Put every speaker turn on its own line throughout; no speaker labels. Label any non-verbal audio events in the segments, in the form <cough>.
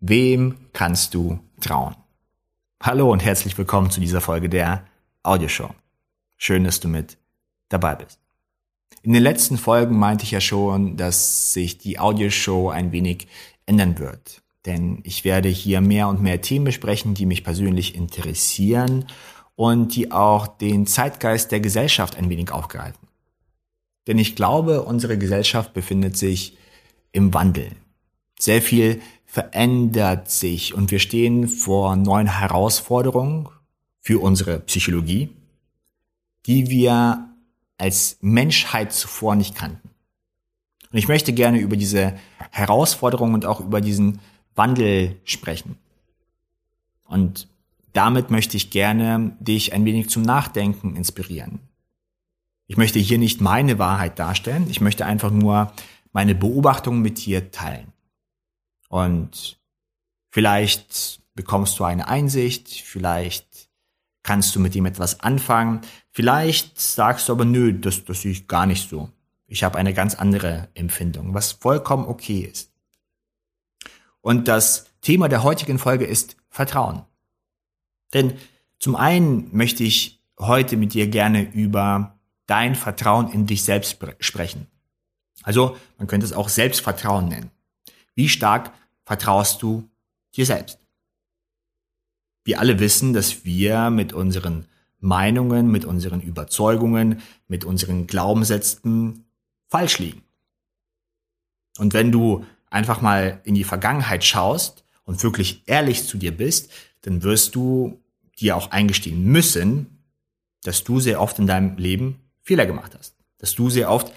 Wem kannst du trauen? Hallo und herzlich willkommen zu dieser Folge der Audioshow. Schön, dass du mit dabei bist. In den letzten Folgen meinte ich ja schon, dass sich die Audioshow ein wenig ändern wird. Denn ich werde hier mehr und mehr Themen besprechen, die mich persönlich interessieren und die auch den Zeitgeist der Gesellschaft ein wenig aufgreifen. Denn ich glaube, unsere Gesellschaft befindet sich im Wandel. Sehr viel verändert sich und wir stehen vor neuen Herausforderungen für unsere Psychologie, die wir als Menschheit zuvor nicht kannten. Und ich möchte gerne über diese Herausforderungen und auch über diesen Wandel sprechen. Und damit möchte ich gerne dich ein wenig zum Nachdenken inspirieren. Ich möchte hier nicht meine Wahrheit darstellen, ich möchte einfach nur meine Beobachtungen mit dir teilen. Und vielleicht bekommst du eine Einsicht, vielleicht kannst du mit ihm etwas anfangen, vielleicht sagst du aber nö, das, das sehe ich gar nicht so. Ich habe eine ganz andere Empfindung, was vollkommen okay ist. Und das Thema der heutigen Folge ist Vertrauen. Denn zum einen möchte ich heute mit dir gerne über dein Vertrauen in dich selbst sprechen. Also man könnte es auch Selbstvertrauen nennen. Wie stark vertraust du dir selbst? Wir alle wissen, dass wir mit unseren Meinungen, mit unseren Überzeugungen, mit unseren Glaubenssätzen falsch liegen. Und wenn du einfach mal in die Vergangenheit schaust und wirklich ehrlich zu dir bist, dann wirst du dir auch eingestehen müssen, dass du sehr oft in deinem Leben Fehler gemacht hast, dass du sehr oft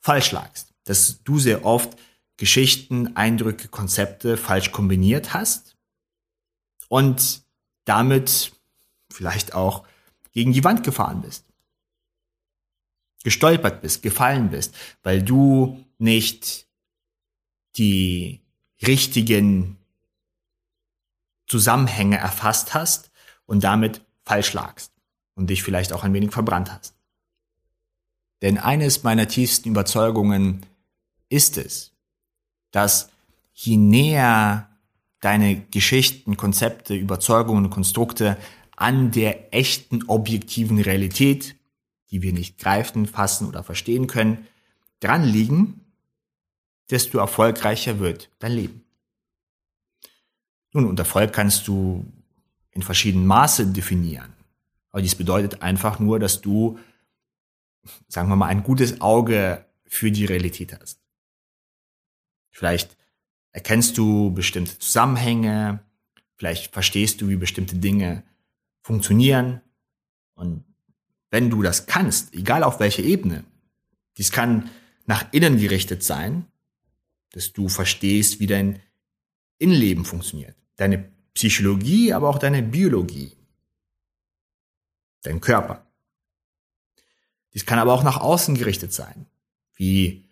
falsch lagst, dass du sehr oft Geschichten, Eindrücke, Konzepte falsch kombiniert hast und damit vielleicht auch gegen die Wand gefahren bist. Gestolpert bist, gefallen bist, weil du nicht die richtigen Zusammenhänge erfasst hast und damit falsch lagst und dich vielleicht auch ein wenig verbrannt hast. Denn eines meiner tiefsten Überzeugungen ist es, dass je näher deine Geschichten, Konzepte, Überzeugungen und Konstrukte an der echten objektiven Realität, die wir nicht greifen, fassen oder verstehen können, dran liegen, desto erfolgreicher wird dein Leben. Nun, und Erfolg kannst du in verschiedenen Maße definieren. Aber dies bedeutet einfach nur, dass du, sagen wir mal, ein gutes Auge für die Realität hast. Vielleicht erkennst du bestimmte Zusammenhänge, vielleicht verstehst du, wie bestimmte Dinge funktionieren. Und wenn du das kannst, egal auf welcher Ebene, dies kann nach innen gerichtet sein, dass du verstehst, wie dein Innenleben funktioniert. Deine Psychologie, aber auch deine Biologie. Dein Körper. Dies kann aber auch nach außen gerichtet sein, wie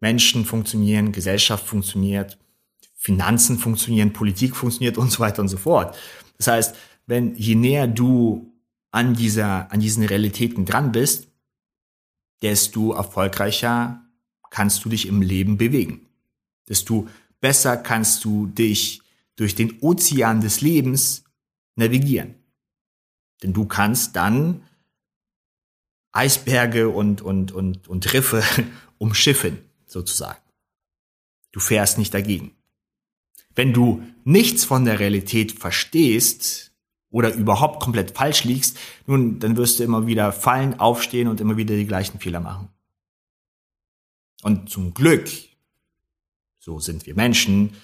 Menschen funktionieren, Gesellschaft funktioniert, Finanzen funktionieren, Politik funktioniert und so weiter und so fort. Das heißt, wenn je näher du an dieser, an diesen Realitäten dran bist, desto erfolgreicher kannst du dich im Leben bewegen. Desto besser kannst du dich durch den Ozean des Lebens navigieren. Denn du kannst dann Eisberge und, und, und, und Riffe <laughs> umschiffen sozusagen. Du fährst nicht dagegen. Wenn du nichts von der Realität verstehst oder überhaupt komplett falsch liegst, nun, dann wirst du immer wieder fallen, aufstehen und immer wieder die gleichen Fehler machen. Und zum Glück, so sind wir Menschen,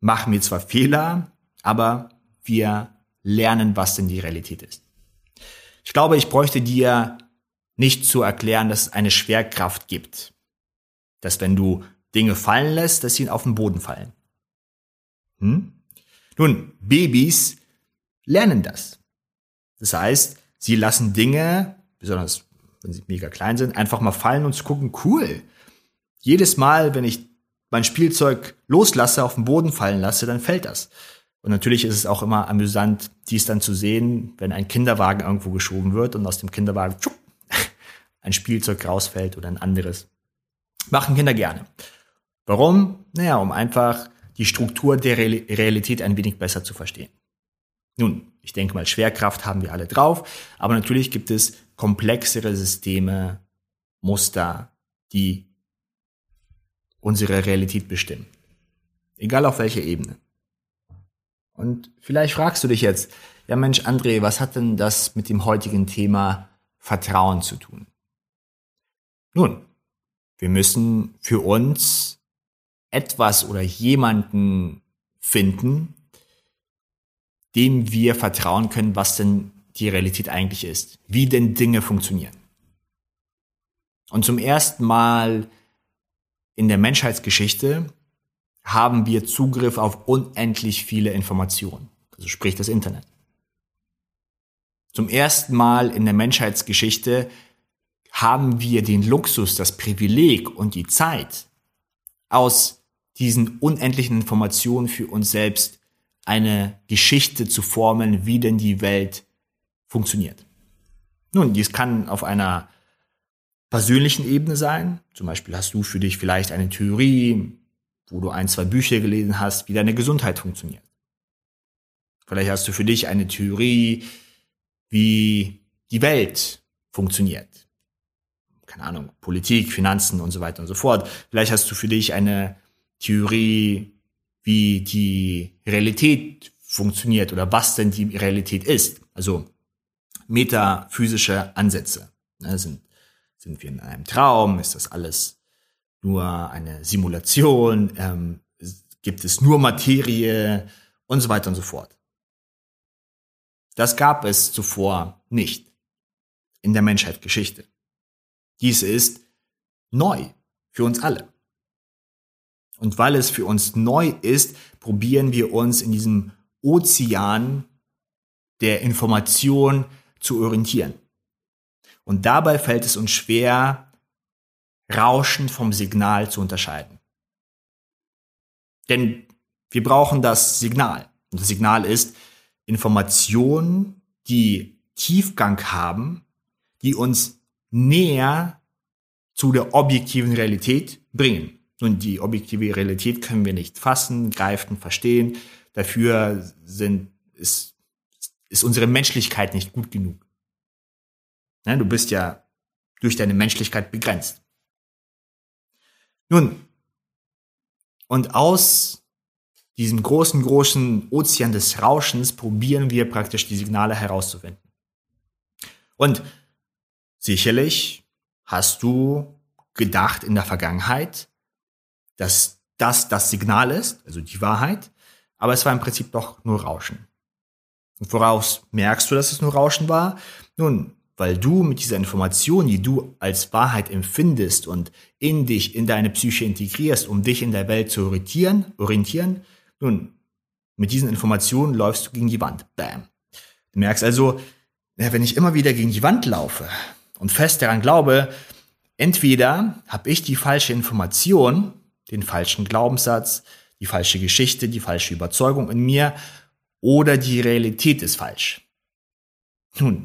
machen wir zwar Fehler, aber wir lernen, was denn die Realität ist. Ich glaube, ich bräuchte dir nicht zu erklären, dass es eine Schwerkraft gibt dass wenn du Dinge fallen lässt, dass sie auf den Boden fallen. Hm? Nun, Babys lernen das. Das heißt, sie lassen Dinge, besonders wenn sie mega klein sind, einfach mal fallen und zu gucken, cool. Jedes Mal, wenn ich mein Spielzeug loslasse, auf den Boden fallen lasse, dann fällt das. Und natürlich ist es auch immer amüsant, dies dann zu sehen, wenn ein Kinderwagen irgendwo geschoben wird und aus dem Kinderwagen tschupp, <laughs> ein Spielzeug rausfällt oder ein anderes. Machen Kinder gerne. Warum? Naja, um einfach die Struktur der Realität ein wenig besser zu verstehen. Nun, ich denke mal, Schwerkraft haben wir alle drauf, aber natürlich gibt es komplexere Systeme, Muster, die unsere Realität bestimmen. Egal auf welcher Ebene. Und vielleicht fragst du dich jetzt, ja Mensch, André, was hat denn das mit dem heutigen Thema Vertrauen zu tun? Nun, wir müssen für uns etwas oder jemanden finden, dem wir vertrauen können, was denn die Realität eigentlich ist, wie denn Dinge funktionieren. Und zum ersten Mal in der Menschheitsgeschichte haben wir Zugriff auf unendlich viele Informationen, also sprich das Internet. Zum ersten Mal in der Menschheitsgeschichte haben wir den Luxus, das Privileg und die Zeit, aus diesen unendlichen Informationen für uns selbst eine Geschichte zu formen, wie denn die Welt funktioniert. Nun, dies kann auf einer persönlichen Ebene sein. Zum Beispiel hast du für dich vielleicht eine Theorie, wo du ein, zwei Bücher gelesen hast, wie deine Gesundheit funktioniert. Vielleicht hast du für dich eine Theorie, wie die Welt funktioniert. Keine Ahnung, Politik, Finanzen und so weiter und so fort. Vielleicht hast du für dich eine Theorie, wie die Realität funktioniert oder was denn die Realität ist. Also metaphysische Ansätze. Ne, sind, sind wir in einem Traum? Ist das alles nur eine Simulation? Ähm, gibt es nur Materie? Und so weiter und so fort. Das gab es zuvor nicht in der Menschheitsgeschichte. Dies ist neu für uns alle. Und weil es für uns neu ist, probieren wir uns in diesem Ozean der Information zu orientieren. Und dabei fällt es uns schwer, Rauschen vom Signal zu unterscheiden. Denn wir brauchen das Signal. Und das Signal ist Informationen, die Tiefgang haben, die uns näher zu der objektiven Realität bringen. Nun, die objektive Realität können wir nicht fassen, greifen, verstehen. Dafür sind, ist, ist unsere Menschlichkeit nicht gut genug. Ja, du bist ja durch deine Menschlichkeit begrenzt. Nun, und aus diesem großen, großen Ozean des Rauschens probieren wir praktisch die Signale herauszufinden. Und sicherlich hast du gedacht in der Vergangenheit, dass das das Signal ist, also die Wahrheit, aber es war im Prinzip doch nur Rauschen. Und woraus merkst du, dass es nur Rauschen war? Nun, weil du mit dieser Information, die du als Wahrheit empfindest und in dich, in deine Psyche integrierst, um dich in der Welt zu orientieren, orientieren, nun, mit diesen Informationen läufst du gegen die Wand. Bam. Du merkst also, wenn ich immer wieder gegen die Wand laufe und fest daran glaube, entweder habe ich die falsche Information den falschen Glaubenssatz, die falsche Geschichte, die falsche Überzeugung in mir oder die Realität ist falsch. Nun,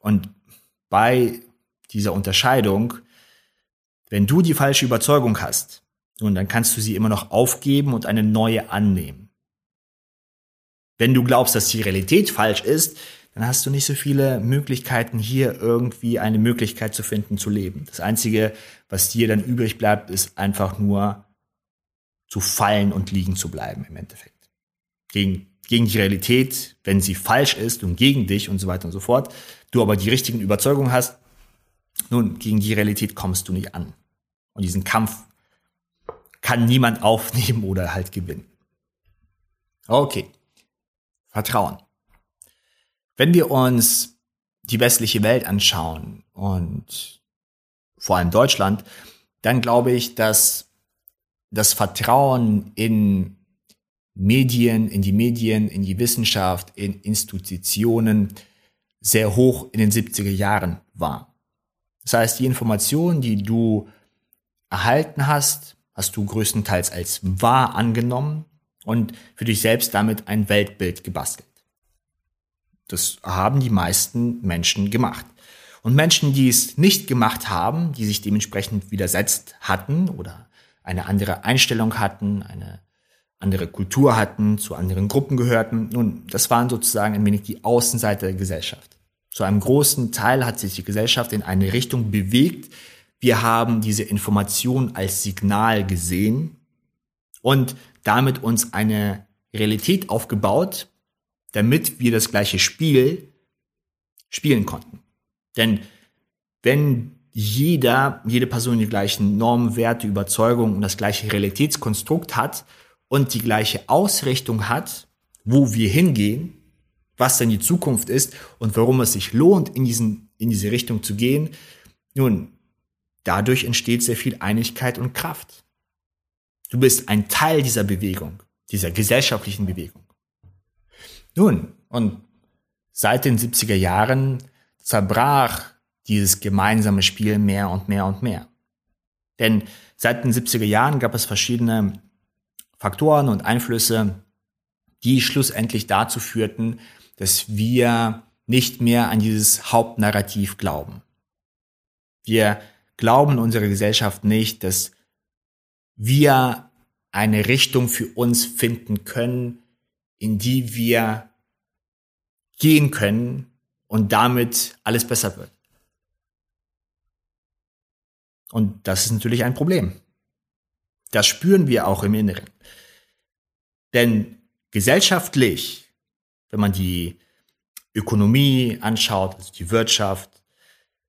und bei dieser Unterscheidung, wenn du die falsche Überzeugung hast, nun, dann kannst du sie immer noch aufgeben und eine neue annehmen. Wenn du glaubst, dass die Realität falsch ist, dann hast du nicht so viele Möglichkeiten, hier irgendwie eine Möglichkeit zu finden, zu leben. Das Einzige, was dir dann übrig bleibt, ist einfach nur zu fallen und liegen zu bleiben im Endeffekt. Gegen, gegen die Realität, wenn sie falsch ist und gegen dich und so weiter und so fort, du aber die richtigen Überzeugungen hast, nun, gegen die Realität kommst du nicht an. Und diesen Kampf kann niemand aufnehmen oder halt gewinnen. Okay. Vertrauen. Wenn wir uns die westliche Welt anschauen und vor allem Deutschland, dann glaube ich, dass das Vertrauen in Medien, in die Medien, in die Wissenschaft, in Institutionen sehr hoch in den 70er Jahren war. Das heißt, die Informationen, die du erhalten hast, hast du größtenteils als wahr angenommen und für dich selbst damit ein Weltbild gebastelt. Das haben die meisten Menschen gemacht. Und Menschen, die es nicht gemacht haben, die sich dementsprechend widersetzt hatten oder eine andere Einstellung hatten, eine andere Kultur hatten, zu anderen Gruppen gehörten. Nun, das waren sozusagen ein wenig die Außenseiter der Gesellschaft. Zu einem großen Teil hat sich die Gesellschaft in eine Richtung bewegt. Wir haben diese Information als Signal gesehen und damit uns eine Realität aufgebaut, damit wir das gleiche Spiel spielen konnten. Denn wenn jeder, jede Person die gleichen Normen, Werte, Überzeugungen und das gleiche Realitätskonstrukt hat und die gleiche Ausrichtung hat, wo wir hingehen, was denn die Zukunft ist und warum es sich lohnt, in, diesen, in diese Richtung zu gehen, nun, dadurch entsteht sehr viel Einigkeit und Kraft. Du bist ein Teil dieser Bewegung, dieser gesellschaftlichen Bewegung. Nun, und seit den 70er Jahren zerbrach dieses gemeinsame Spiel mehr und mehr und mehr. Denn seit den 70er Jahren gab es verschiedene Faktoren und Einflüsse, die schlussendlich dazu führten, dass wir nicht mehr an dieses Hauptnarrativ glauben. Wir glauben unserer Gesellschaft nicht, dass wir eine Richtung für uns finden können, in die wir gehen können und damit alles besser wird. Und das ist natürlich ein Problem. Das spüren wir auch im Inneren. Denn gesellschaftlich, wenn man die Ökonomie anschaut, also die Wirtschaft,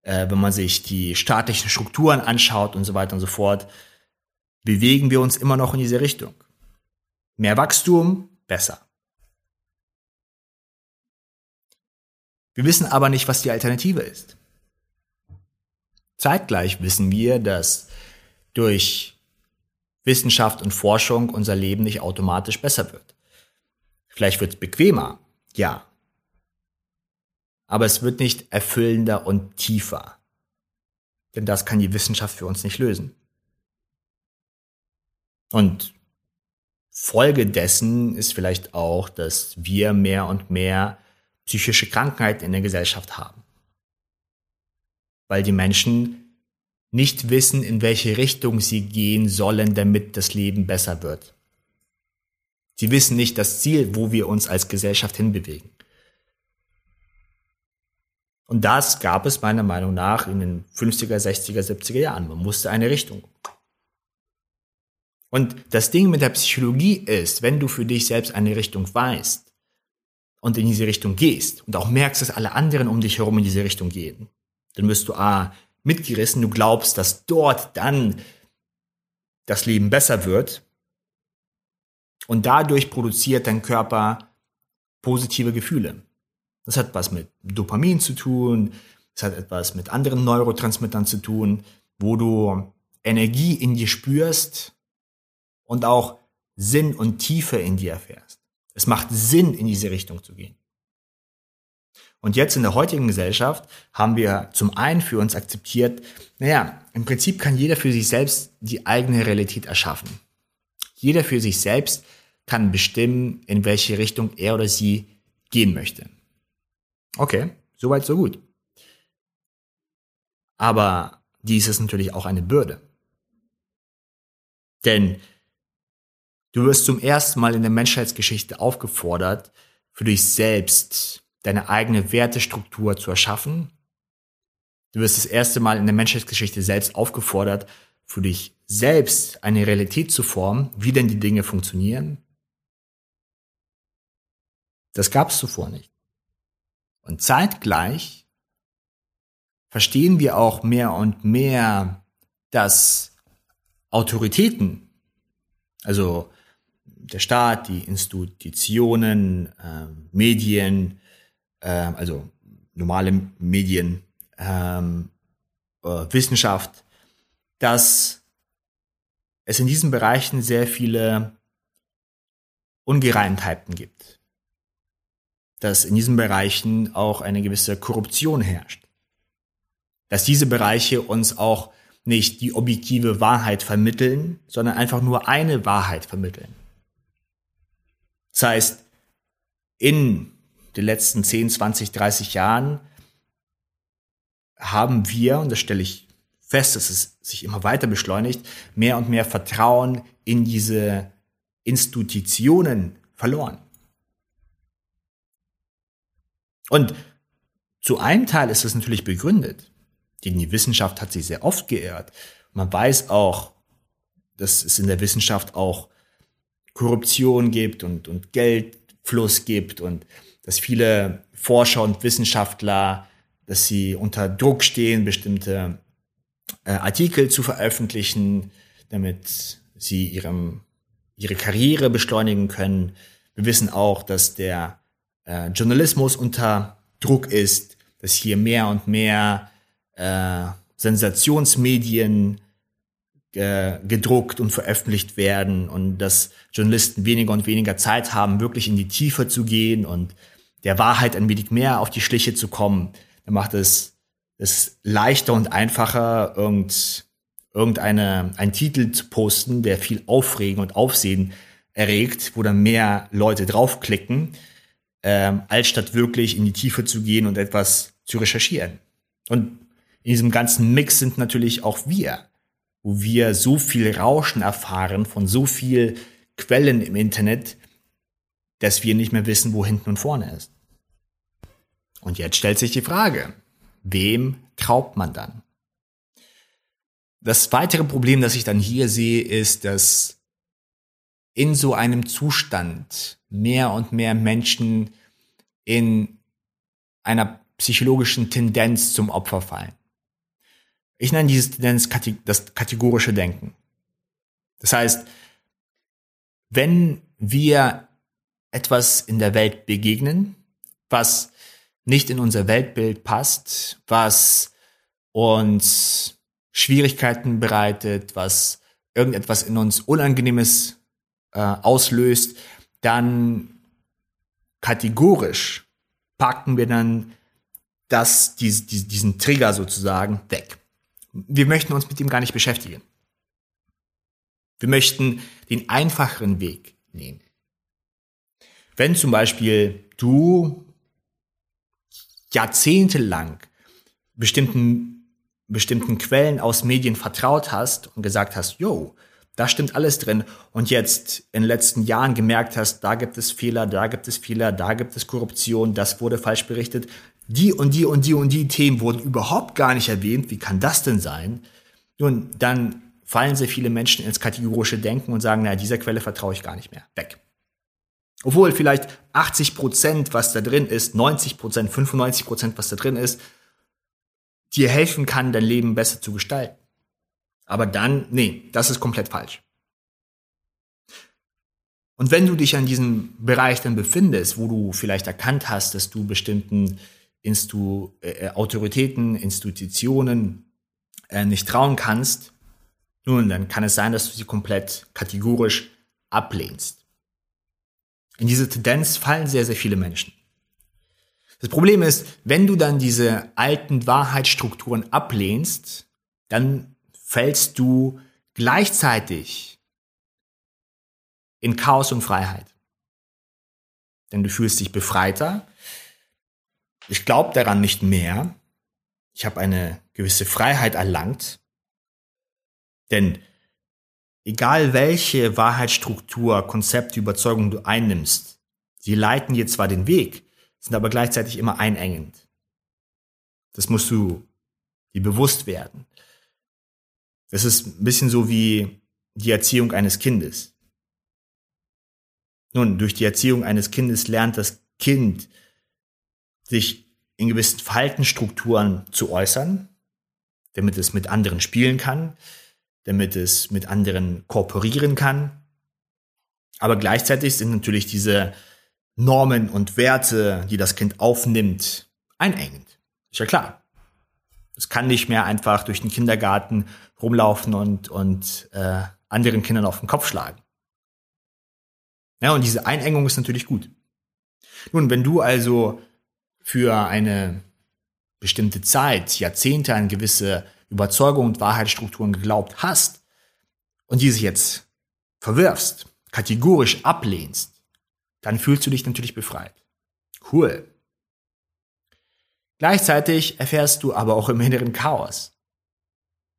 äh, wenn man sich die staatlichen Strukturen anschaut und so weiter und so fort, bewegen wir uns immer noch in diese Richtung. Mehr Wachstum, besser. Wir wissen aber nicht, was die Alternative ist. Zeitgleich wissen wir, dass durch Wissenschaft und Forschung unser Leben nicht automatisch besser wird. Vielleicht wird es bequemer, ja. Aber es wird nicht erfüllender und tiefer. Denn das kann die Wissenschaft für uns nicht lösen. Und Folge dessen ist vielleicht auch, dass wir mehr und mehr psychische Krankheiten in der Gesellschaft haben weil die Menschen nicht wissen, in welche Richtung sie gehen sollen, damit das Leben besser wird. Sie wissen nicht das Ziel, wo wir uns als Gesellschaft hinbewegen. Und das gab es meiner Meinung nach in den 50er, 60er, 70er Jahren. Man musste eine Richtung. Und das Ding mit der Psychologie ist, wenn du für dich selbst eine Richtung weißt und in diese Richtung gehst und auch merkst, dass alle anderen um dich herum in diese Richtung gehen, dann wirst du A, mitgerissen, du glaubst, dass dort dann das Leben besser wird und dadurch produziert dein Körper positive Gefühle. Das hat was mit Dopamin zu tun, das hat etwas mit anderen Neurotransmittern zu tun, wo du Energie in dir spürst und auch Sinn und Tiefe in dir erfährst. Es macht Sinn, in diese Richtung zu gehen. Und jetzt in der heutigen Gesellschaft haben wir zum einen für uns akzeptiert, naja, im Prinzip kann jeder für sich selbst die eigene Realität erschaffen. Jeder für sich selbst kann bestimmen, in welche Richtung er oder sie gehen möchte. Okay, soweit so gut. Aber dies ist natürlich auch eine Bürde. Denn du wirst zum ersten Mal in der Menschheitsgeschichte aufgefordert, für dich selbst deine eigene Wertestruktur zu erschaffen. Du wirst das erste Mal in der Menschheitsgeschichte selbst aufgefordert, für dich selbst eine Realität zu formen, wie denn die Dinge funktionieren. Das gab es zuvor nicht. Und zeitgleich verstehen wir auch mehr und mehr, dass Autoritäten, also der Staat, die Institutionen, äh, Medien, äh, also normale Medien, ähm, äh, Wissenschaft, dass es in diesen Bereichen sehr viele Ungereimtheiten gibt. Dass in diesen Bereichen auch eine gewisse Korruption herrscht. Dass diese Bereiche uns auch nicht die objektive Wahrheit vermitteln, sondern einfach nur eine Wahrheit vermitteln. Das heißt, in den letzten 10, 20, 30 Jahren haben wir, und das stelle ich fest, dass es sich immer weiter beschleunigt, mehr und mehr Vertrauen in diese Institutionen verloren. Und zu einem Teil ist es natürlich begründet. Denn die Wissenschaft hat sich sehr oft geirrt. Man weiß auch, dass es in der Wissenschaft auch Korruption gibt und, und Geldfluss gibt und dass viele Forscher und Wissenschaftler, dass sie unter Druck stehen, bestimmte äh, Artikel zu veröffentlichen, damit sie ihrem, ihre Karriere beschleunigen können. Wir wissen auch, dass der äh, Journalismus unter Druck ist, dass hier mehr und mehr äh, Sensationsmedien äh, gedruckt und veröffentlicht werden und dass Journalisten weniger und weniger Zeit haben, wirklich in die Tiefe zu gehen und der Wahrheit ein wenig mehr auf die Schliche zu kommen. Dann macht es es leichter und einfacher, irgend, irgendeine, einen Titel zu posten, der viel Aufregen und Aufsehen erregt, wo dann mehr Leute draufklicken, ähm, als statt wirklich in die Tiefe zu gehen und etwas zu recherchieren. Und in diesem ganzen Mix sind natürlich auch wir, wo wir so viel Rauschen erfahren von so viel Quellen im Internet, dass wir nicht mehr wissen, wo hinten und vorne ist. Und jetzt stellt sich die Frage, wem traut man dann? Das weitere Problem, das ich dann hier sehe, ist, dass in so einem Zustand mehr und mehr Menschen in einer psychologischen Tendenz zum Opfer fallen. Ich nenne diese Tendenz das kategorische Denken. Das heißt, wenn wir etwas in der Welt begegnen, was nicht in unser Weltbild passt, was uns Schwierigkeiten bereitet, was irgendetwas in uns Unangenehmes äh, auslöst, dann kategorisch packen wir dann das, dies, diesen Trigger sozusagen weg. Wir möchten uns mit ihm gar nicht beschäftigen. Wir möchten den einfacheren Weg nehmen. Wenn zum Beispiel du jahrzehntelang bestimmten, bestimmten Quellen aus Medien vertraut hast und gesagt hast, yo, da stimmt alles drin und jetzt in den letzten Jahren gemerkt hast, da gibt es Fehler, da gibt es Fehler, da gibt es Korruption, das wurde falsch berichtet, die und die und die und die Themen wurden überhaupt gar nicht erwähnt, wie kann das denn sein? Nun, dann fallen sehr viele Menschen ins kategorische Denken und sagen, naja, dieser Quelle vertraue ich gar nicht mehr. Weg. Obwohl vielleicht 80 Prozent, was da drin ist, 90 Prozent, 95 Prozent, was da drin ist, dir helfen kann, dein Leben besser zu gestalten. Aber dann, nee, das ist komplett falsch. Und wenn du dich an diesem Bereich dann befindest, wo du vielleicht erkannt hast, dass du bestimmten Instu äh, Autoritäten, Institutionen äh, nicht trauen kannst, nun, dann kann es sein, dass du sie komplett kategorisch ablehnst. In diese Tendenz fallen sehr, sehr viele Menschen. Das Problem ist, wenn du dann diese alten Wahrheitsstrukturen ablehnst, dann fällst du gleichzeitig in Chaos und Freiheit. Denn du fühlst dich befreiter. Ich glaube daran nicht mehr. Ich habe eine gewisse Freiheit erlangt. Denn egal welche Wahrheitsstruktur, Konzepte, Überzeugung du einnimmst, sie leiten dir zwar den Weg, sind aber gleichzeitig immer einengend. Das musst du dir bewusst werden. Das ist ein bisschen so wie die Erziehung eines Kindes. Nun, durch die Erziehung eines Kindes lernt das Kind sich in gewissen Verhaltensstrukturen zu äußern, damit es mit anderen spielen kann, damit es mit anderen kooperieren kann. Aber gleichzeitig sind natürlich diese Normen und Werte, die das Kind aufnimmt, einengend. Ist ja klar. Es kann nicht mehr einfach durch den Kindergarten rumlaufen und, und äh, anderen Kindern auf den Kopf schlagen. Ja, und diese Einengung ist natürlich gut. Nun, wenn du also für eine bestimmte Zeit, Jahrzehnte an gewisse Überzeugungen und Wahrheitsstrukturen geglaubt hast und diese jetzt verwirfst, kategorisch ablehnst, dann fühlst du dich natürlich befreit. Cool. Gleichzeitig erfährst du aber auch im inneren Chaos.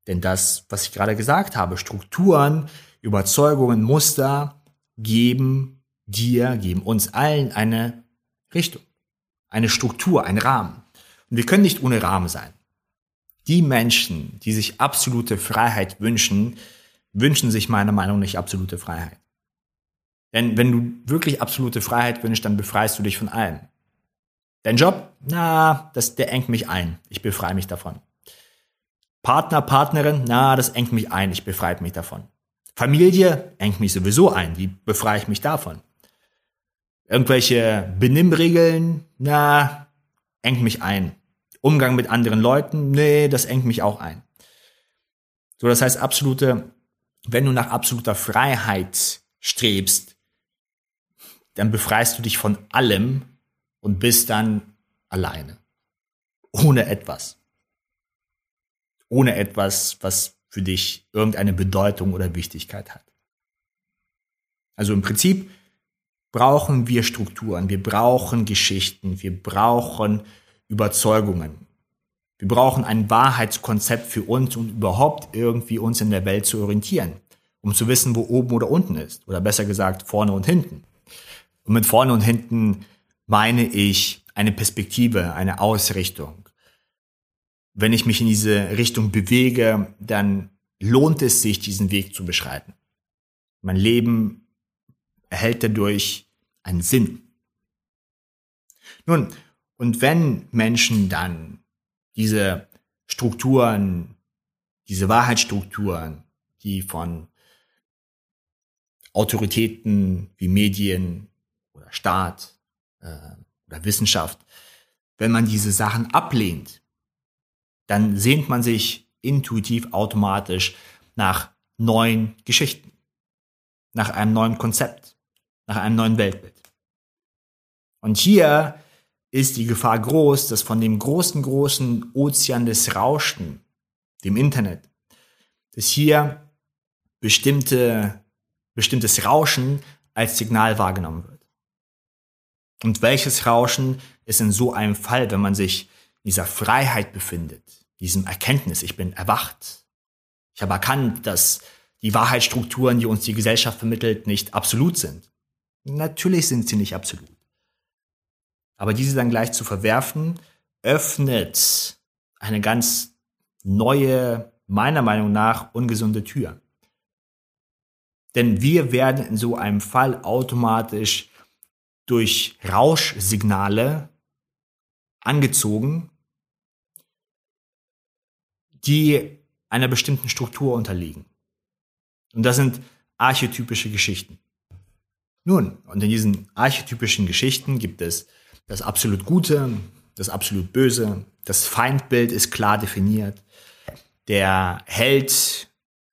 Denn das, was ich gerade gesagt habe, Strukturen, Überzeugungen, Muster, geben dir, geben uns allen eine Richtung, eine Struktur, einen Rahmen. Und wir können nicht ohne Rahmen sein. Die Menschen, die sich absolute Freiheit wünschen, wünschen sich meiner Meinung nach nicht absolute Freiheit. Denn wenn du wirklich absolute Freiheit wünschst, dann befreist du dich von allem. Dein Job, na, das, der engt mich ein. Ich befreie mich davon. Partner, Partnerin, na, das engt mich ein. Ich befreie mich davon. Familie engt mich sowieso ein. Wie befreie ich mich davon? Irgendwelche Benimmregeln, na, engt mich ein. Umgang mit anderen Leuten, nee, das engt mich auch ein. So, das heißt, absolute, wenn du nach absoluter Freiheit strebst, dann befreist du dich von allem und bist dann alleine. Ohne etwas. Ohne etwas, was für dich irgendeine Bedeutung oder Wichtigkeit hat. Also im Prinzip brauchen wir Strukturen, wir brauchen Geschichten, wir brauchen Überzeugungen. Wir brauchen ein Wahrheitskonzept für uns, um überhaupt irgendwie uns in der Welt zu orientieren, um zu wissen, wo oben oder unten ist, oder besser gesagt vorne und hinten. Und mit vorne und hinten meine ich eine Perspektive, eine Ausrichtung. Wenn ich mich in diese Richtung bewege, dann lohnt es sich, diesen Weg zu beschreiten. Mein Leben erhält dadurch einen Sinn. Nun, und wenn Menschen dann diese Strukturen, diese Wahrheitsstrukturen, die von Autoritäten wie Medien oder Staat äh, oder Wissenschaft, wenn man diese Sachen ablehnt, dann sehnt man sich intuitiv automatisch nach neuen Geschichten, nach einem neuen Konzept, nach einem neuen Weltbild. Und hier ist die Gefahr groß, dass von dem großen, großen Ozean des Rauschen, dem Internet, dass hier bestimmte, bestimmtes Rauschen als Signal wahrgenommen wird. Und welches Rauschen ist in so einem Fall, wenn man sich in dieser Freiheit befindet, diesem Erkenntnis, ich bin erwacht. Ich habe erkannt, dass die Wahrheitsstrukturen, die uns die Gesellschaft vermittelt, nicht absolut sind. Natürlich sind sie nicht absolut. Aber diese dann gleich zu verwerfen, öffnet eine ganz neue, meiner Meinung nach, ungesunde Tür. Denn wir werden in so einem Fall automatisch durch Rauschsignale angezogen, die einer bestimmten Struktur unterliegen. Und das sind archetypische Geschichten. Nun, und in diesen archetypischen Geschichten gibt es das absolut Gute, das absolut Böse, das Feindbild ist klar definiert, der Held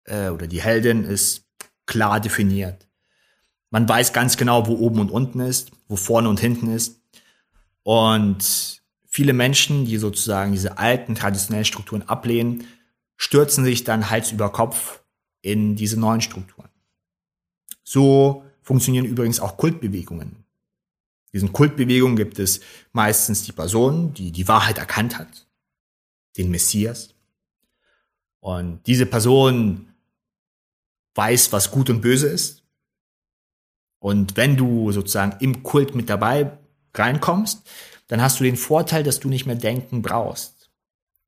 äh, oder die Heldin ist klar definiert. Man weiß ganz genau, wo oben und unten ist, wo vorne und hinten ist. Und viele Menschen, die sozusagen diese alten traditionellen Strukturen ablehnen, stürzen sich dann Hals über Kopf in diese neuen Strukturen. So funktionieren übrigens auch Kultbewegungen diesen Kultbewegungen gibt es meistens die Person, die die Wahrheit erkannt hat, den Messias. Und diese Person weiß, was gut und böse ist. Und wenn du sozusagen im Kult mit dabei reinkommst, dann hast du den Vorteil, dass du nicht mehr denken brauchst.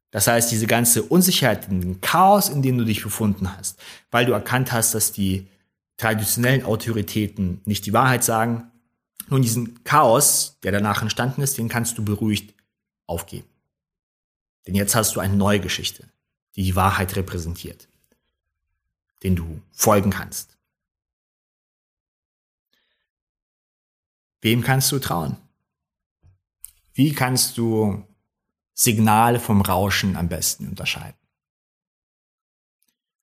Das heißt, diese ganze Unsicherheit, den Chaos, in dem du dich befunden hast, weil du erkannt hast, dass die traditionellen Autoritäten nicht die Wahrheit sagen, nun, diesen Chaos, der danach entstanden ist, den kannst du beruhigt aufgeben. Denn jetzt hast du eine neue Geschichte, die die Wahrheit repräsentiert, den du folgen kannst. Wem kannst du trauen? Wie kannst du Signale vom Rauschen am besten unterscheiden?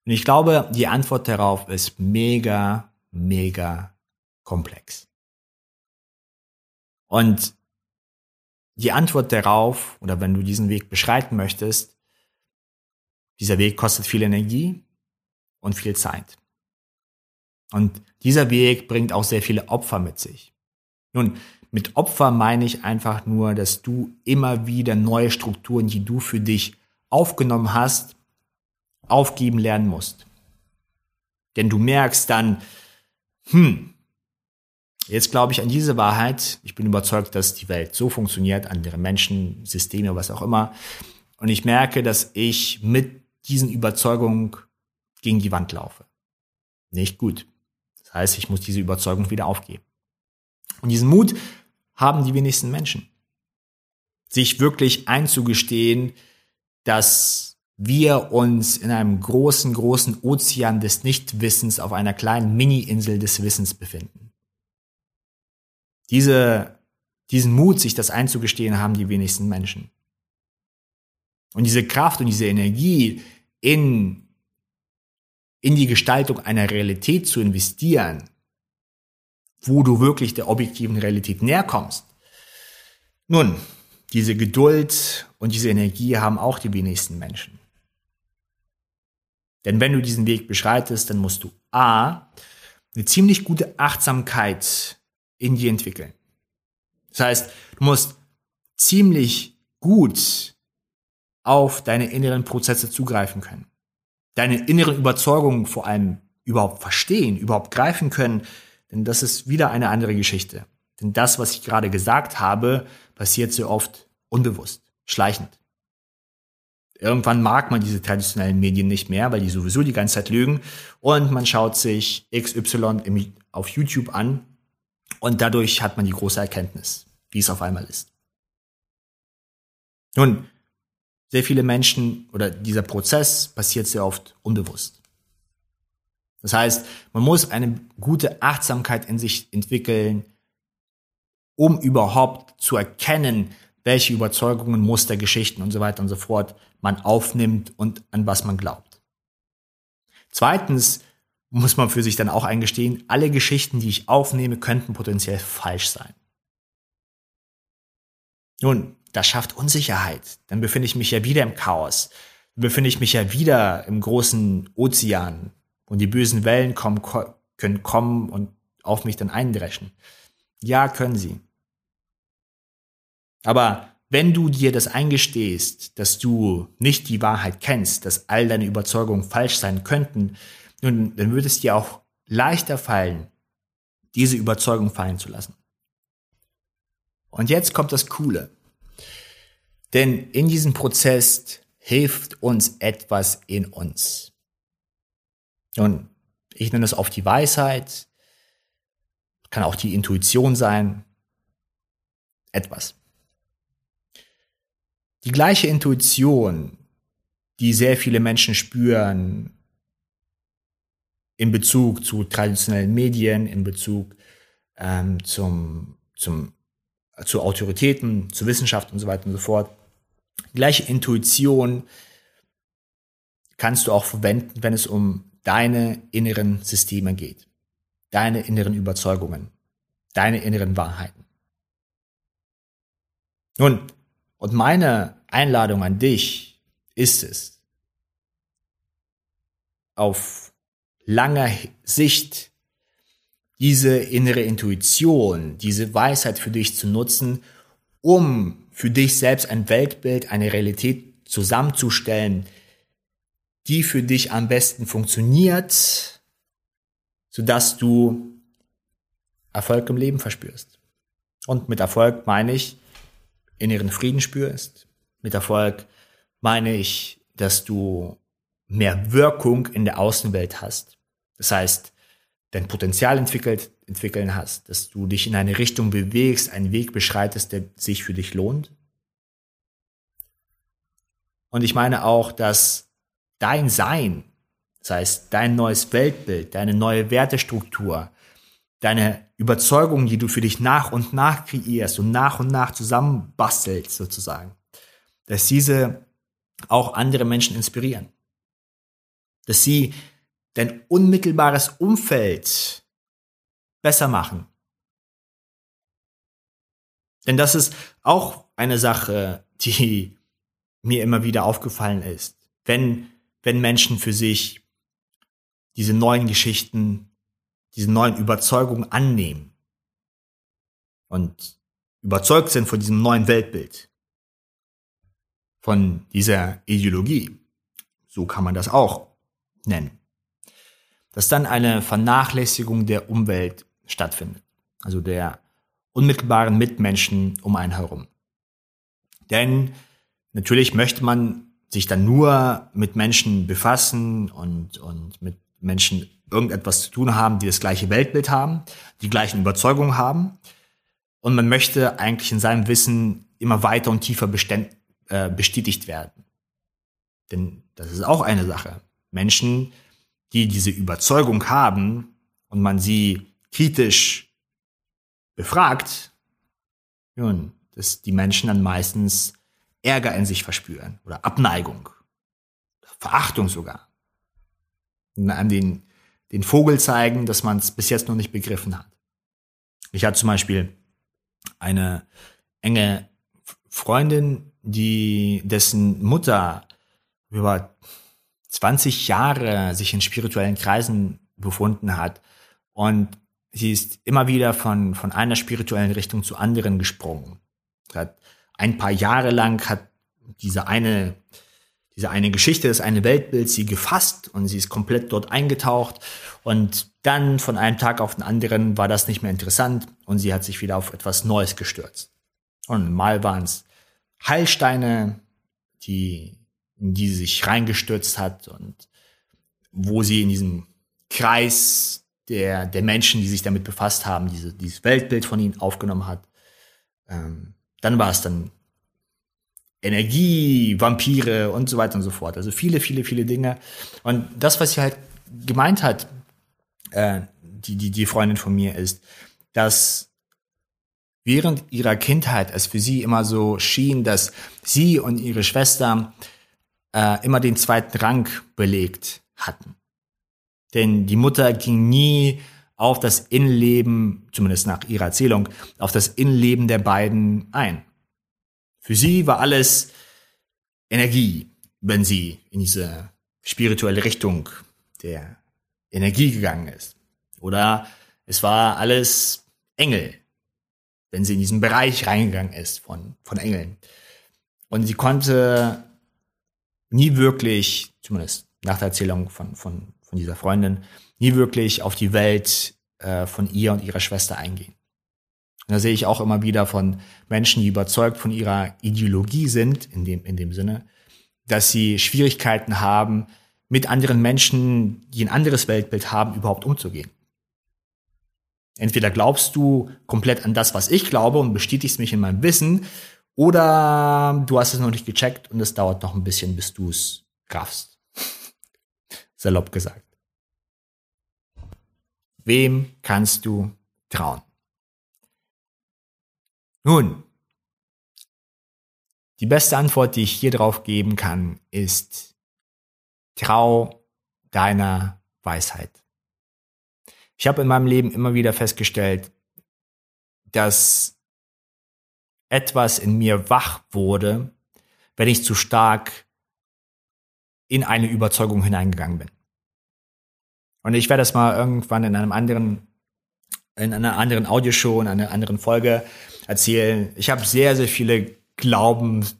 Und ich glaube, die Antwort darauf ist mega, mega komplex. Und die Antwort darauf, oder wenn du diesen Weg beschreiten möchtest, dieser Weg kostet viel Energie und viel Zeit. Und dieser Weg bringt auch sehr viele Opfer mit sich. Nun, mit Opfer meine ich einfach nur, dass du immer wieder neue Strukturen, die du für dich aufgenommen hast, aufgeben lernen musst. Denn du merkst dann, hm, Jetzt glaube ich an diese Wahrheit. Ich bin überzeugt, dass die Welt so funktioniert, andere Menschen, Systeme, was auch immer. Und ich merke, dass ich mit diesen Überzeugungen gegen die Wand laufe. Nicht gut. Das heißt, ich muss diese Überzeugung wieder aufgeben. Und diesen Mut haben die wenigsten Menschen. Sich wirklich einzugestehen, dass wir uns in einem großen, großen Ozean des Nichtwissens auf einer kleinen Mini-Insel des Wissens befinden. Diese, diesen Mut, sich das einzugestehen, haben die wenigsten Menschen. Und diese Kraft und diese Energie in, in die Gestaltung einer Realität zu investieren, wo du wirklich der objektiven Realität näher kommst. Nun, diese Geduld und diese Energie haben auch die wenigsten Menschen. Denn wenn du diesen Weg beschreitest, dann musst du A, eine ziemlich gute Achtsamkeit in dir entwickeln. Das heißt, du musst ziemlich gut auf deine inneren Prozesse zugreifen können. Deine inneren Überzeugungen vor allem überhaupt verstehen, überhaupt greifen können, denn das ist wieder eine andere Geschichte. Denn das, was ich gerade gesagt habe, passiert sehr oft unbewusst, schleichend. Irgendwann mag man diese traditionellen Medien nicht mehr, weil die sowieso die ganze Zeit lügen. Und man schaut sich XY im, auf YouTube an und dadurch hat man die große Erkenntnis, wie es auf einmal ist. Nun, sehr viele Menschen oder dieser Prozess passiert sehr oft unbewusst. Das heißt, man muss eine gute Achtsamkeit in sich entwickeln, um überhaupt zu erkennen, welche Überzeugungen, Muster, Geschichten und so weiter und so fort man aufnimmt und an was man glaubt. Zweitens muss man für sich dann auch eingestehen, alle Geschichten, die ich aufnehme, könnten potenziell falsch sein. Nun, das schafft Unsicherheit. Dann befinde ich mich ja wieder im Chaos. Dann befinde ich mich ja wieder im großen Ozean. Und die bösen Wellen kommen, können kommen und auf mich dann eindreschen. Ja, können sie. Aber wenn du dir das eingestehst, dass du nicht die Wahrheit kennst, dass all deine Überzeugungen falsch sein könnten, nun, dann würde es dir auch leichter fallen, diese Überzeugung fallen zu lassen. Und jetzt kommt das Coole. Denn in diesem Prozess hilft uns etwas in uns. Und ich nenne es auf die Weisheit, kann auch die Intuition sein, etwas. Die gleiche Intuition, die sehr viele Menschen spüren in Bezug zu traditionellen Medien, in Bezug ähm, zum, zum, zu Autoritäten, zu Wissenschaft und so weiter und so fort, gleiche Intuition kannst du auch verwenden, wenn es um deine inneren Systeme geht, deine inneren Überzeugungen, deine inneren Wahrheiten. Nun, und meine Einladung an dich ist es, auf langer Sicht diese innere Intuition, diese Weisheit für dich zu nutzen, um für dich selbst ein Weltbild, eine Realität zusammenzustellen, die für dich am besten funktioniert, sodass du Erfolg im Leben verspürst. Und mit Erfolg meine ich, inneren Frieden spürst. Mit Erfolg meine ich, dass du mehr Wirkung in der Außenwelt hast. Das heißt, dein Potenzial entwickelt, entwickeln hast, dass du dich in eine Richtung bewegst, einen Weg beschreitest, der sich für dich lohnt. Und ich meine auch, dass dein Sein, das heißt dein neues Weltbild, deine neue Wertestruktur, deine Überzeugungen, die du für dich nach und nach kreierst und nach und nach zusammenbastelst sozusagen, dass diese auch andere Menschen inspirieren. Dass sie dein unmittelbares Umfeld besser machen. Denn das ist auch eine Sache, die mir immer wieder aufgefallen ist. Wenn, wenn Menschen für sich diese neuen Geschichten, diese neuen Überzeugungen annehmen und überzeugt sind von diesem neuen Weltbild, von dieser Ideologie, so kann man das auch nennen, dass dann eine Vernachlässigung der Umwelt stattfindet. also der unmittelbaren Mitmenschen um einen herum. Denn natürlich möchte man sich dann nur mit Menschen befassen und, und mit Menschen irgendetwas zu tun haben, die das gleiche Weltbild haben, die gleichen Überzeugungen haben. Und man möchte eigentlich in seinem Wissen immer weiter und tiefer beständ, äh, bestätigt werden. Denn das ist auch eine Sache. Menschen, die diese Überzeugung haben und man sie kritisch befragt, nun, dass die Menschen dann meistens Ärger in sich verspüren oder Abneigung, Verachtung sogar. Und an den, den Vogel zeigen, dass man es bis jetzt noch nicht begriffen hat. Ich hatte zum Beispiel eine enge Freundin, die dessen Mutter über 20 Jahre sich in spirituellen Kreisen befunden hat und sie ist immer wieder von, von einer spirituellen Richtung zu anderen gesprungen. Hat ein paar Jahre lang hat diese eine, diese eine Geschichte, das eine Weltbild sie gefasst und sie ist komplett dort eingetaucht und dann von einem Tag auf den anderen war das nicht mehr interessant und sie hat sich wieder auf etwas Neues gestürzt. Und mal waren es Heilsteine, die, in die sie sich reingestürzt hat und wo sie in diesem Kreis der, der Menschen, die sich damit befasst haben, diese, dieses Weltbild von ihnen aufgenommen hat. Ähm, dann war es dann Energie, Vampire und so weiter und so fort. Also viele, viele, viele Dinge. Und das, was sie halt gemeint hat, äh, die, die, die Freundin von mir ist, dass während ihrer Kindheit es für sie immer so schien, dass sie und ihre Schwester äh, immer den zweiten Rang belegt hatten. Denn die Mutter ging nie auf das Innenleben, zumindest nach ihrer Erzählung, auf das Innenleben der beiden ein. Für sie war alles Energie, wenn sie in diese spirituelle Richtung der Energie gegangen ist. Oder es war alles Engel, wenn sie in diesen Bereich reingegangen ist von, von Engeln. Und sie konnte nie wirklich, zumindest nach der Erzählung von, von, von dieser Freundin, nie wirklich auf die Welt äh, von ihr und ihrer Schwester eingehen. Und da sehe ich auch immer wieder von Menschen, die überzeugt von ihrer Ideologie sind, in dem, in dem Sinne, dass sie Schwierigkeiten haben, mit anderen Menschen, die ein anderes Weltbild haben, überhaupt umzugehen. Entweder glaubst du komplett an das, was ich glaube und bestätigst mich in meinem Wissen, oder du hast es noch nicht gecheckt und es dauert noch ein bisschen, bis du es raffst. Salopp gesagt. Wem kannst du trauen? Nun, die beste Antwort, die ich hier drauf geben kann, ist, trau deiner Weisheit. Ich habe in meinem Leben immer wieder festgestellt, dass etwas in mir wach wurde, wenn ich zu stark in eine Überzeugung hineingegangen bin. Und ich werde das mal irgendwann in einem anderen, in einer anderen Audioshow, in einer anderen Folge erzählen. Ich habe sehr, sehr viele Glaubens,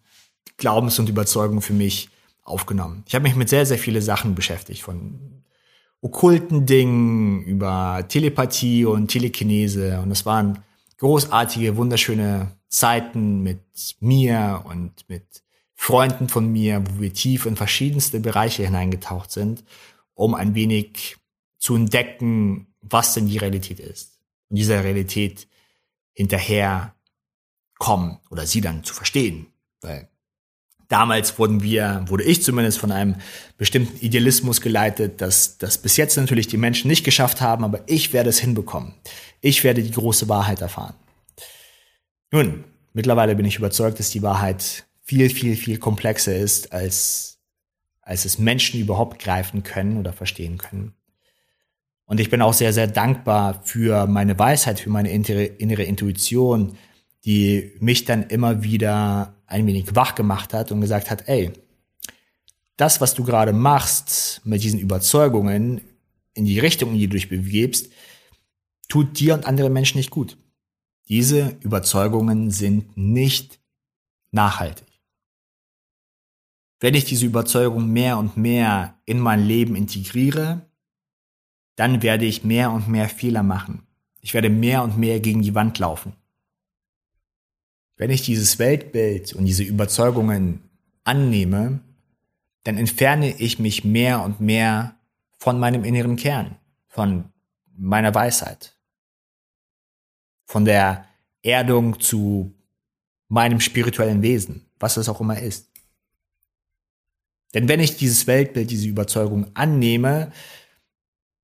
Glaubens- und Überzeugungen für mich aufgenommen. Ich habe mich mit sehr, sehr viele Sachen beschäftigt, von okkulten Dingen über Telepathie und Telekinese. Und es waren großartige, wunderschöne Zeiten mit mir und mit Freunden von mir, wo wir tief in verschiedenste Bereiche hineingetaucht sind, um ein wenig zu entdecken, was denn die Realität ist. Dieser Realität hinterher kommen oder sie dann zu verstehen. Weil damals wurden wir, wurde ich zumindest von einem bestimmten Idealismus geleitet, dass das bis jetzt natürlich die Menschen nicht geschafft haben, aber ich werde es hinbekommen. Ich werde die große Wahrheit erfahren. Nun, mittlerweile bin ich überzeugt, dass die Wahrheit viel, viel, viel komplexer ist, als, als es Menschen überhaupt greifen können oder verstehen können. Und ich bin auch sehr, sehr dankbar für meine Weisheit, für meine innere, Intuition, die mich dann immer wieder ein wenig wach gemacht hat und gesagt hat, ey, das, was du gerade machst mit diesen Überzeugungen in die Richtung, in die du dich bewegst, tut dir und anderen Menschen nicht gut. Diese Überzeugungen sind nicht nachhaltig. Wenn ich diese Überzeugung mehr und mehr in mein Leben integriere, dann werde ich mehr und mehr Fehler machen. Ich werde mehr und mehr gegen die Wand laufen. Wenn ich dieses Weltbild und diese Überzeugungen annehme, dann entferne ich mich mehr und mehr von meinem inneren Kern, von meiner Weisheit, von der Erdung zu meinem spirituellen Wesen, was es auch immer ist. Denn wenn ich dieses Weltbild, diese Überzeugung annehme,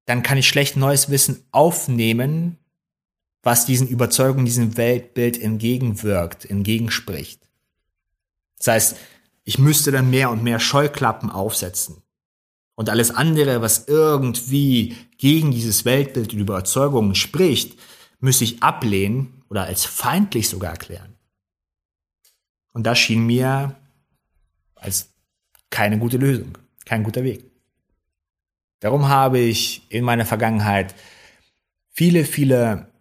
dann kann ich schlecht neues Wissen aufnehmen, was diesen Überzeugungen, diesem Weltbild entgegenwirkt, entgegenspricht. Das heißt, ich müsste dann mehr und mehr Scheuklappen aufsetzen. Und alles andere, was irgendwie gegen dieses Weltbild und Überzeugungen spricht, müsste ich ablehnen oder als feindlich sogar erklären. Und das schien mir als keine gute Lösung, kein guter Weg. Darum habe ich in meiner Vergangenheit viele, viele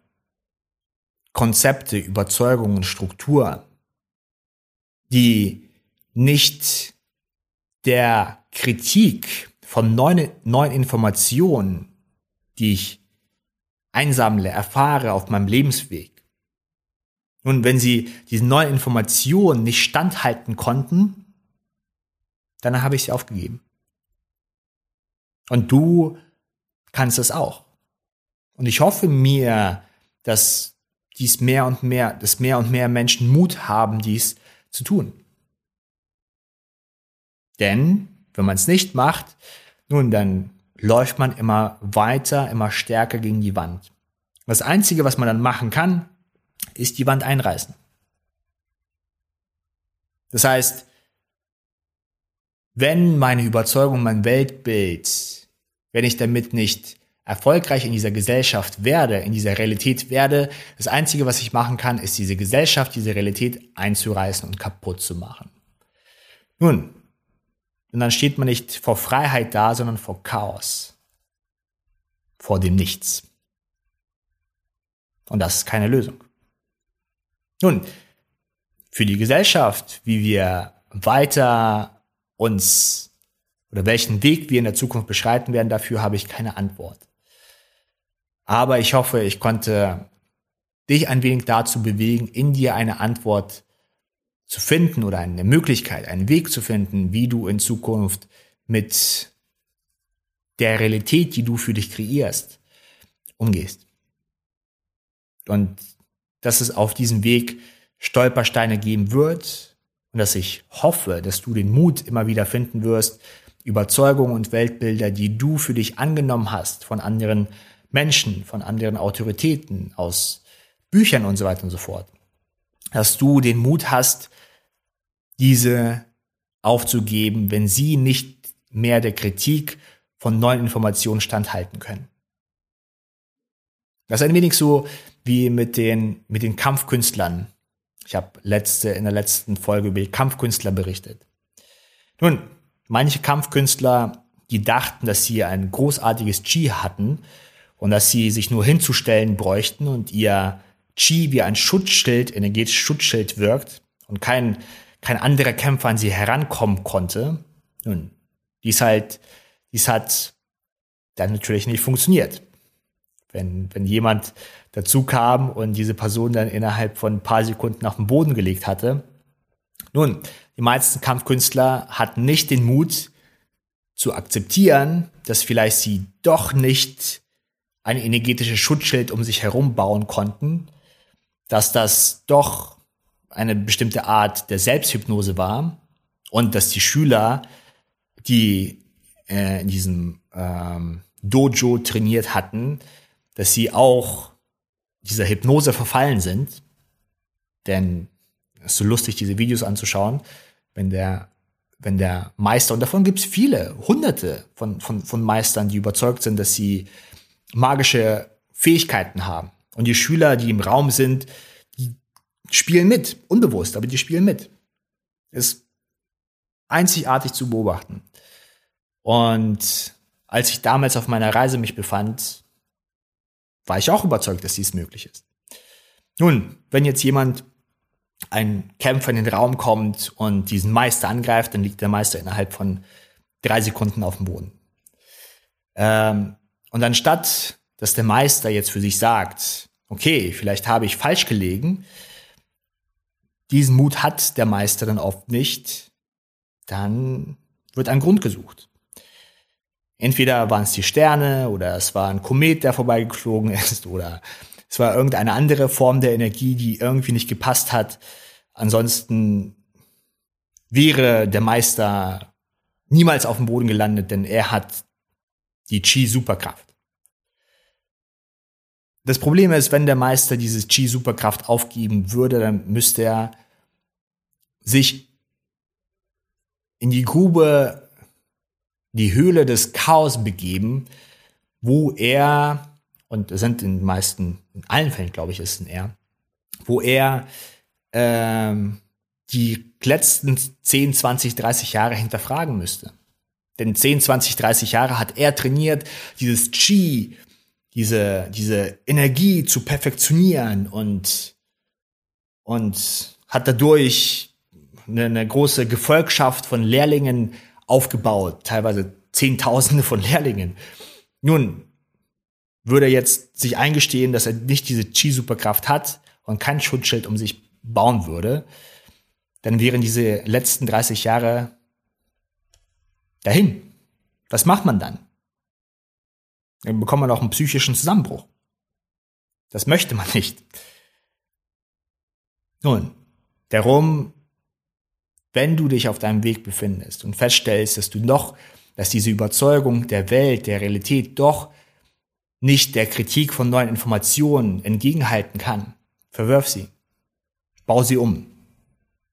Konzepte, Überzeugungen, Strukturen, die nicht der Kritik von neuen, neuen Informationen, die ich einsammle, erfahre auf meinem Lebensweg. Und wenn sie diesen neuen Informationen nicht standhalten konnten, dann habe ich sie aufgegeben. Und du kannst es auch. Und ich hoffe mir, dass dies mehr und mehr, dass mehr und mehr Menschen Mut haben, dies zu tun. Denn wenn man es nicht macht, nun, dann läuft man immer weiter, immer stärker gegen die Wand. Das Einzige, was man dann machen kann, ist die Wand einreißen. Das heißt, wenn meine Überzeugung, mein Weltbild, wenn ich damit nicht erfolgreich in dieser Gesellschaft werde, in dieser Realität werde, das Einzige, was ich machen kann, ist diese Gesellschaft, diese Realität einzureißen und kaputt zu machen. Nun, und dann steht man nicht vor Freiheit da, sondern vor Chaos. Vor dem Nichts. Und das ist keine Lösung. Nun, für die Gesellschaft, wie wir weiter uns oder welchen Weg wir in der Zukunft beschreiten werden, dafür habe ich keine Antwort. Aber ich hoffe, ich konnte dich ein wenig dazu bewegen, in dir eine Antwort zu finden oder eine Möglichkeit, einen Weg zu finden, wie du in Zukunft mit der Realität, die du für dich kreierst, umgehst. Und dass es auf diesem Weg Stolpersteine geben wird und dass ich hoffe, dass du den Mut immer wieder finden wirst, Überzeugungen und Weltbilder, die du für dich angenommen hast von anderen Menschen, von anderen Autoritäten, aus Büchern und so weiter und so fort, dass du den Mut hast, diese aufzugeben, wenn sie nicht mehr der Kritik von neuen Informationen standhalten können. Das ist ein wenig so wie mit den, mit den Kampfkünstlern. Ich habe letzte, in der letzten Folge über die Kampfkünstler berichtet. Nun, manche Kampfkünstler, die dachten, dass sie ein großartiges Chi hatten und dass sie sich nur hinzustellen bräuchten und ihr Chi wie ein Schutzschild, energetisches Schutzschild wirkt und kein kein anderer Kämpfer an sie herankommen konnte. Nun, dies halt, dies hat dann natürlich nicht funktioniert. Wenn, wenn jemand dazu kam und diese Person dann innerhalb von ein paar Sekunden auf den Boden gelegt hatte. Nun, die meisten Kampfkünstler hatten nicht den Mut zu akzeptieren, dass vielleicht sie doch nicht ein energetisches Schutzschild um sich herum bauen konnten, dass das doch eine bestimmte Art der Selbsthypnose war und dass die Schüler, die äh, in diesem ähm, Dojo trainiert hatten, dass sie auch dieser Hypnose verfallen sind. Denn es ist so lustig, diese Videos anzuschauen, wenn der, wenn der Meister, und davon gibt es viele, hunderte von, von, von Meistern, die überzeugt sind, dass sie magische Fähigkeiten haben. Und die Schüler, die im Raum sind, spielen mit, unbewusst, aber die spielen mit. Ist einzigartig zu beobachten. Und als ich damals auf meiner Reise mich befand, war ich auch überzeugt, dass dies möglich ist. Nun, wenn jetzt jemand, ein Kämpfer in den Raum kommt und diesen Meister angreift, dann liegt der Meister innerhalb von drei Sekunden auf dem Boden. Ähm, und anstatt dass der Meister jetzt für sich sagt, okay, vielleicht habe ich falsch gelegen, diesen Mut hat der Meister dann oft nicht, dann wird ein Grund gesucht. Entweder waren es die Sterne oder es war ein Komet, der vorbeigeflogen <laughs> ist oder es war irgendeine andere Form der Energie, die irgendwie nicht gepasst hat. Ansonsten wäre der Meister niemals auf dem Boden gelandet, denn er hat die Chi-Superkraft. Das Problem ist, wenn der Meister diese Chi-Superkraft aufgeben würde, dann müsste er sich in die Grube, die Höhle des Chaos begeben, wo er, und das sind in den meisten, in allen Fällen, glaube ich, ist es ein er, wo er ähm, die letzten 10, 20, 30 Jahre hinterfragen müsste. Denn 10, 20, 30 Jahre hat er trainiert, dieses Chi, diese, diese Energie zu perfektionieren und, und hat dadurch eine, eine große Gefolgschaft von Lehrlingen aufgebaut, teilweise Zehntausende von Lehrlingen. Nun, würde er jetzt sich eingestehen, dass er nicht diese Chi-Superkraft hat und kein Schutzschild um sich bauen würde, dann wären diese letzten 30 Jahre dahin. Was macht man dann? Dann bekommt man auch einen psychischen Zusammenbruch. Das möchte man nicht. Nun, darum, wenn du dich auf deinem Weg befindest und feststellst, dass du noch, dass diese Überzeugung der Welt, der Realität doch nicht der Kritik von neuen Informationen entgegenhalten kann, verwirf sie. Bau sie um.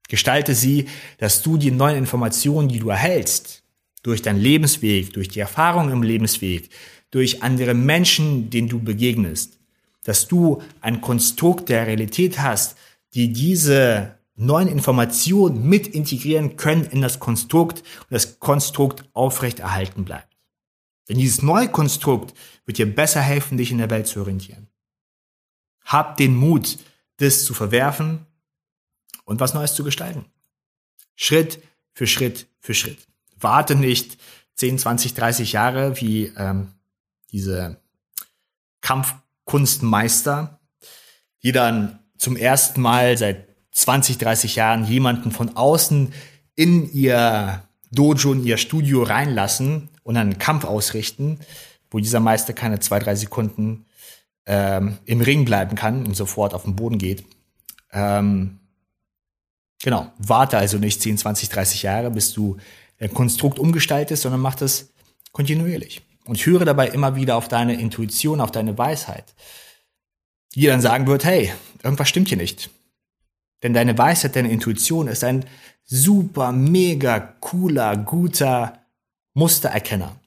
Gestalte sie, dass du die neuen Informationen, die du erhältst, durch deinen Lebensweg, durch die Erfahrung im Lebensweg, durch andere Menschen, denen du begegnest, dass du ein Konstrukt der Realität hast, die diese neuen Informationen mit integrieren können in das Konstrukt und das Konstrukt aufrechterhalten bleibt. Denn dieses neue Konstrukt wird dir besser helfen, dich in der Welt zu orientieren. Hab den Mut, das zu verwerfen und was Neues zu gestalten. Schritt für Schritt für Schritt. Warte nicht 10, 20, 30 Jahre wie ähm, diese Kampfkunstmeister, die dann zum ersten Mal seit 20, 30 Jahren jemanden von außen in ihr Dojo, in ihr Studio reinlassen und einen Kampf ausrichten, wo dieser Meister keine zwei, drei Sekunden ähm, im Ring bleiben kann und sofort auf den Boden geht. Ähm, Genau. Warte also nicht 10, 20, 30 Jahre, bis du ein Konstrukt umgestaltest, sondern mach das kontinuierlich. Und höre dabei immer wieder auf deine Intuition, auf deine Weisheit, die dann sagen wird, hey, irgendwas stimmt hier nicht. Denn deine Weisheit, deine Intuition ist ein super, mega cooler, guter Mustererkenner.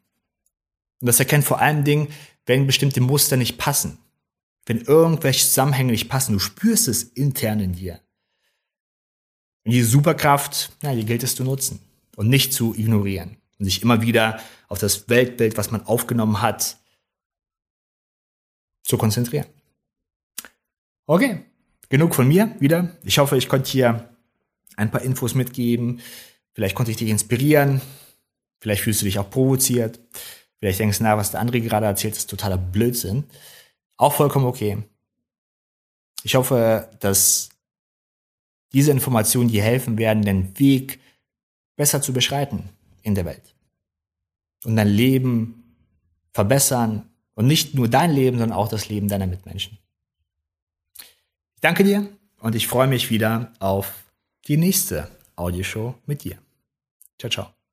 Und das erkennt vor allen Dingen, wenn bestimmte Muster nicht passen. Wenn irgendwelche Zusammenhänge nicht passen, du spürst es intern in dir. Und diese Superkraft, ja, die gilt es zu nutzen und nicht zu ignorieren. Und sich immer wieder auf das Weltbild, was man aufgenommen hat, zu konzentrieren. Okay, genug von mir wieder. Ich hoffe, ich konnte hier ein paar Infos mitgeben. Vielleicht konnte ich dich inspirieren. Vielleicht fühlst du dich auch provoziert. Vielleicht denkst du, na, was der andere gerade erzählt, ist totaler Blödsinn. Auch vollkommen okay. Ich hoffe, dass diese Informationen dir helfen werden, den Weg besser zu beschreiten in der Welt. Und dein Leben verbessern und nicht nur dein Leben, sondern auch das Leben deiner Mitmenschen. Danke dir und ich freue mich wieder auf die nächste Audioshow mit dir. Ciao, ciao.